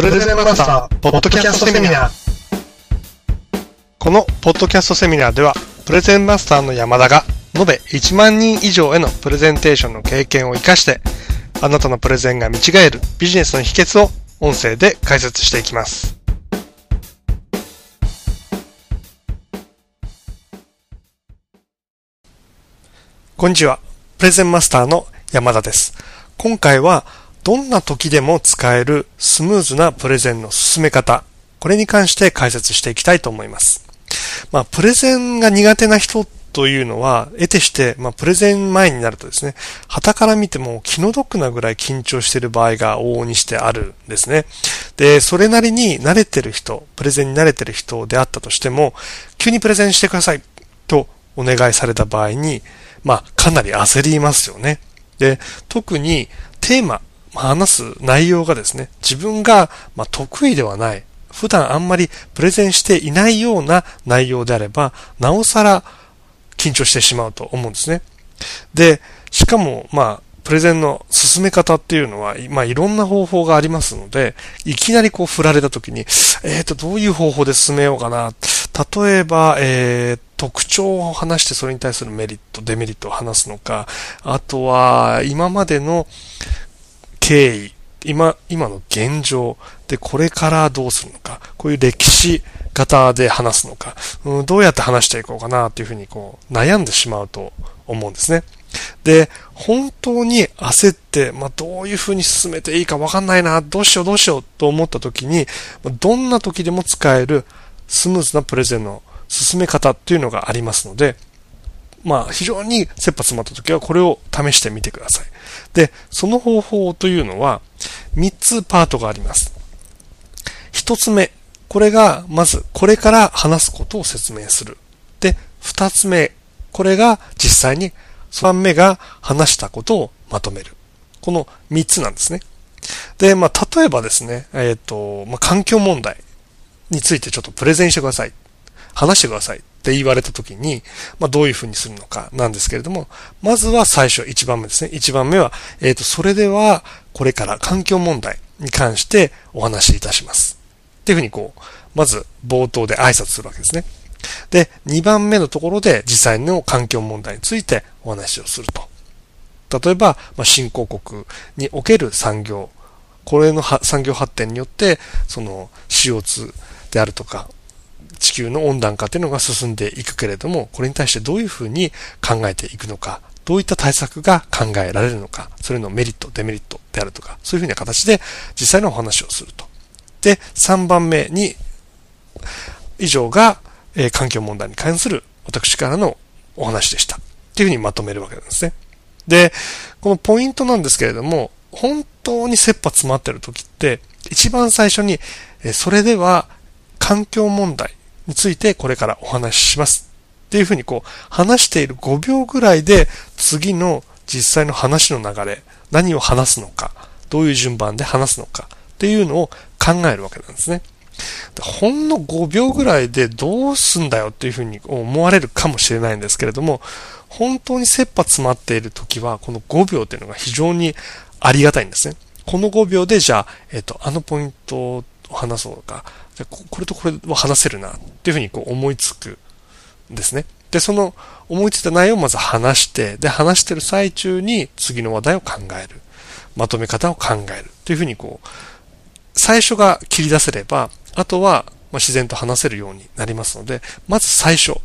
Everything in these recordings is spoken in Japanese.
プレゼンマスター、ポッドキャストセミナー。このポッドキャストセミナーでは、プレゼンマスターの山田が、延べ1万人以上へのプレゼンテーションの経験を活かして、あなたのプレゼンが見違えるビジネスの秘訣を音声で解説していきます。こんにちは。プレゼンマスターの山田です。今回はどんな時でも使えるスムーズなプレゼンの進め方、これに関して解説していきたいと思います。まあ、プレゼンが苦手な人というのは、得てして、まあ、プレゼン前になるとですね、旗から見ても気の毒なぐらい緊張している場合が往々にしてあるんですね。で、それなりに慣れてる人、プレゼンに慣れてる人であったとしても、急にプレゼンしてくださいとお願いされた場合に、まあ、かなり焦りますよね。で、特にテーマ、話す内容がですね、自分が、得意ではない、普段あんまりプレゼンしていないような内容であれば、なおさら緊張してしまうと思うんですね。で、しかも、まあ、プレゼンの進め方っていうのは、まあ、いろんな方法がありますので、いきなりこう振られた時に、えっ、ー、と、どういう方法で進めようかな。例えば、えー、特徴を話してそれに対するメリット、デメリットを話すのか、あとは、今までの経緯、今、今の現状でこれからどうするのか、こういう歴史型で話すのか、うん、どうやって話していこうかなっていうふうにこう悩んでしまうと思うんですね。で、本当に焦って、まあ、どういうふうに進めていいかわかんないな、どうしようどうしようと思った時に、どんな時でも使えるスムーズなプレゼンの進め方っていうのがありますので、まあ、非常に切羽詰まった時はこれを試してみてください。で、その方法というのは、3つパートがあります。1つ目、これが、まず、これから話すことを説明する。で、2つ目、これが実際に、3目が話したことをまとめる。この3つなんですね。で、まあ、例えばですね、えっ、ー、と、まあ、環境問題についてちょっとプレゼンしてください。話してください。って言われた時に、まあ、どういうふうにするのかなんですけれども、まずは最初1番目ですね。1番目は、えっ、ー、と、それでは、これから環境問題に関してお話しいたします。っていうふうにこう、まず冒頭で挨拶するわけですね。で、2番目のところで実際の環境問題についてお話をすると。例えば、まあ、新興国における産業、これの産業発展によって、その CO2 であるとか、地球の温暖化というのが進んでいくけれども、これに対してどういうふうに考えていくのか、どういった対策が考えられるのか、それのメリット、デメリットであるとか、そういうふうな形で実際のお話をすると。で、3番目に、以上が、えー、環境問題に関する私からのお話でした。っていうふうにまとめるわけなんですね。で、このポイントなんですけれども、本当に切羽詰まってる時って、一番最初に、えそれでは環境問題についてこれからお話しします。っていうふうにこう話している5秒ぐらいで次の実際の話の流れ、何を話すのか、どういう順番で話すのかっていうのを考えるわけなんですね。ほんの5秒ぐらいでどうすんだよっていうふうに思われるかもしれないんですけれども、本当に切羽詰まっている時は、この5秒っていうのが非常にありがたいんですね。この5秒で、じゃあ、えっ、と、あのポイントを話そうか、じゃこれとこれは話せるなっていうふうにこう思いつくんですね。で、その思いついた内容をまず話して、で、話してる最中に次の話題を考える。まとめ方を考える。というふうにこう、最初が切り出せれば、あとはま自然と話せるようになりますので、まず最初。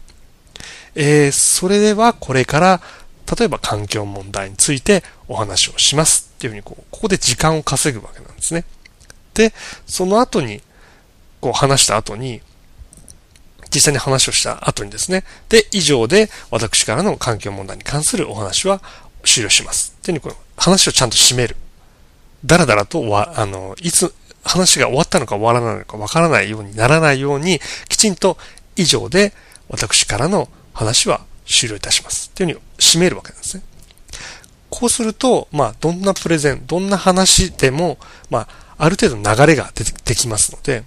えー、それではこれから、例えば環境問題についてお話をしますっていうふうにこう、ここで時間を稼ぐわけなんですね。で、その後に、こう話した後に、実際に話をした後にですね、で、以上で私からの環境問題に関するお話は終了します。っていうふうにこう話をちゃんと締める。だらだらとわ、あの、いつ、話が終わったのか終わらないのかわからないようにならないように、きちんと以上で私からの話は終了いたします。っていうふうに締めるわけなんですね。こうすると、まあ、どんなプレゼン、どんな話でも、まあ、ある程度流れが出てきますので、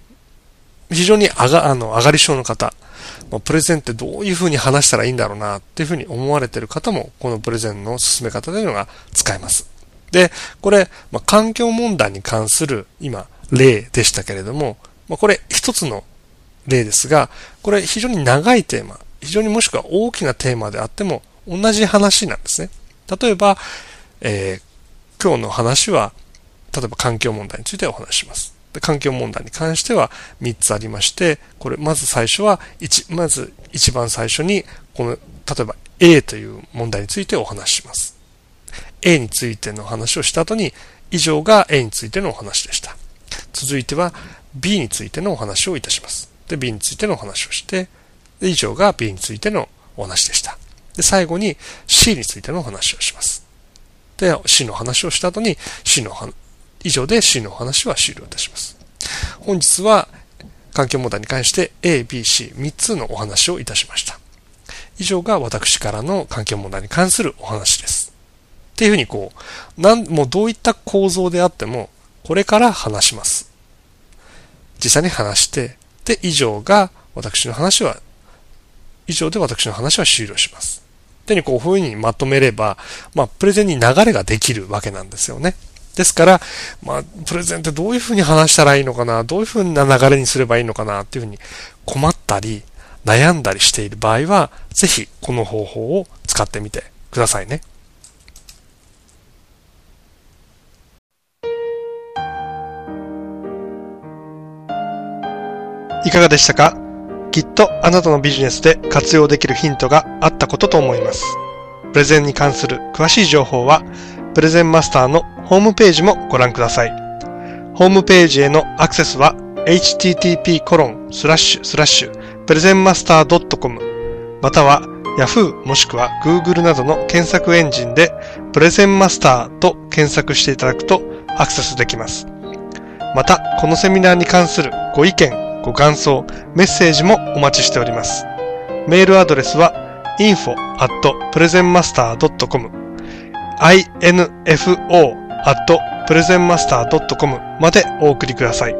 非常に上が、あの、上がり症の方、ま、プレゼンってどういうふうに話したらいいんだろうなっていうふうに思われている方も、このプレゼンの進め方というのが使えます。で、これ、まあ、環境問題に関する今、例でしたけれども、まあ、これ一つの例ですが、これ非常に長いテーマ、非常にもしくは大きなテーマであっても同じ話なんですね。例えば、えー、今日の話は、例えば環境問題についてお話しします。環境問題に関しては3つありまして、これ、まず最初は、1、まず一番最初に、この、例えば A という問題についてお話しします。A についての話をした後に、以上が A についてのお話でした。続いては B についてのお話をいたします。で、B についてのお話をして、で、以上が B についてのお話でした。で、最後に C についてのお話をします。で、C の話をした後に C の以上で C のお話は終了いたします。本日は環境問題に関して A、B、C、3つのお話をいたしました。以上が私からの環境問題に関するお話です。っていうふうにこう、なん、もうどういった構造であっても、これから話します。実際に話して、で、以上が私の話は、以上で私の話は終了します。ってにこう、こういうふうにまとめれば、まあ、プレゼンに流れができるわけなんですよね。ですから、まあ、プレゼンってどういうふうに話したらいいのかな、どういうふうな流れにすればいいのかな、っていうふうに困ったり、悩んだりしている場合は、ぜひこの方法を使ってみてくださいね。いかがでしたか？きっとあなたのビジネスで活用できるヒントがあったことと思います。プレゼンに関する詳しい情報は、プレゼンマスターのホームページもご覧ください。ホームページへのアクセスは http コロンスラッシュスラッシュプレゼンマスター .com または Yahoo もしくは Google などの検索エンジンでプレゼンマスターと検索していただくとアクセスできます。また、このセミナーに関するご意見、ご感想、メッセージもお待ちしております。メールアドレスは info at presentmaster.com info presentmaster.com までお送りください。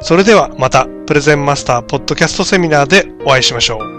それではまたプレゼンマスターポッドキャストセミナーでお会いしましょう。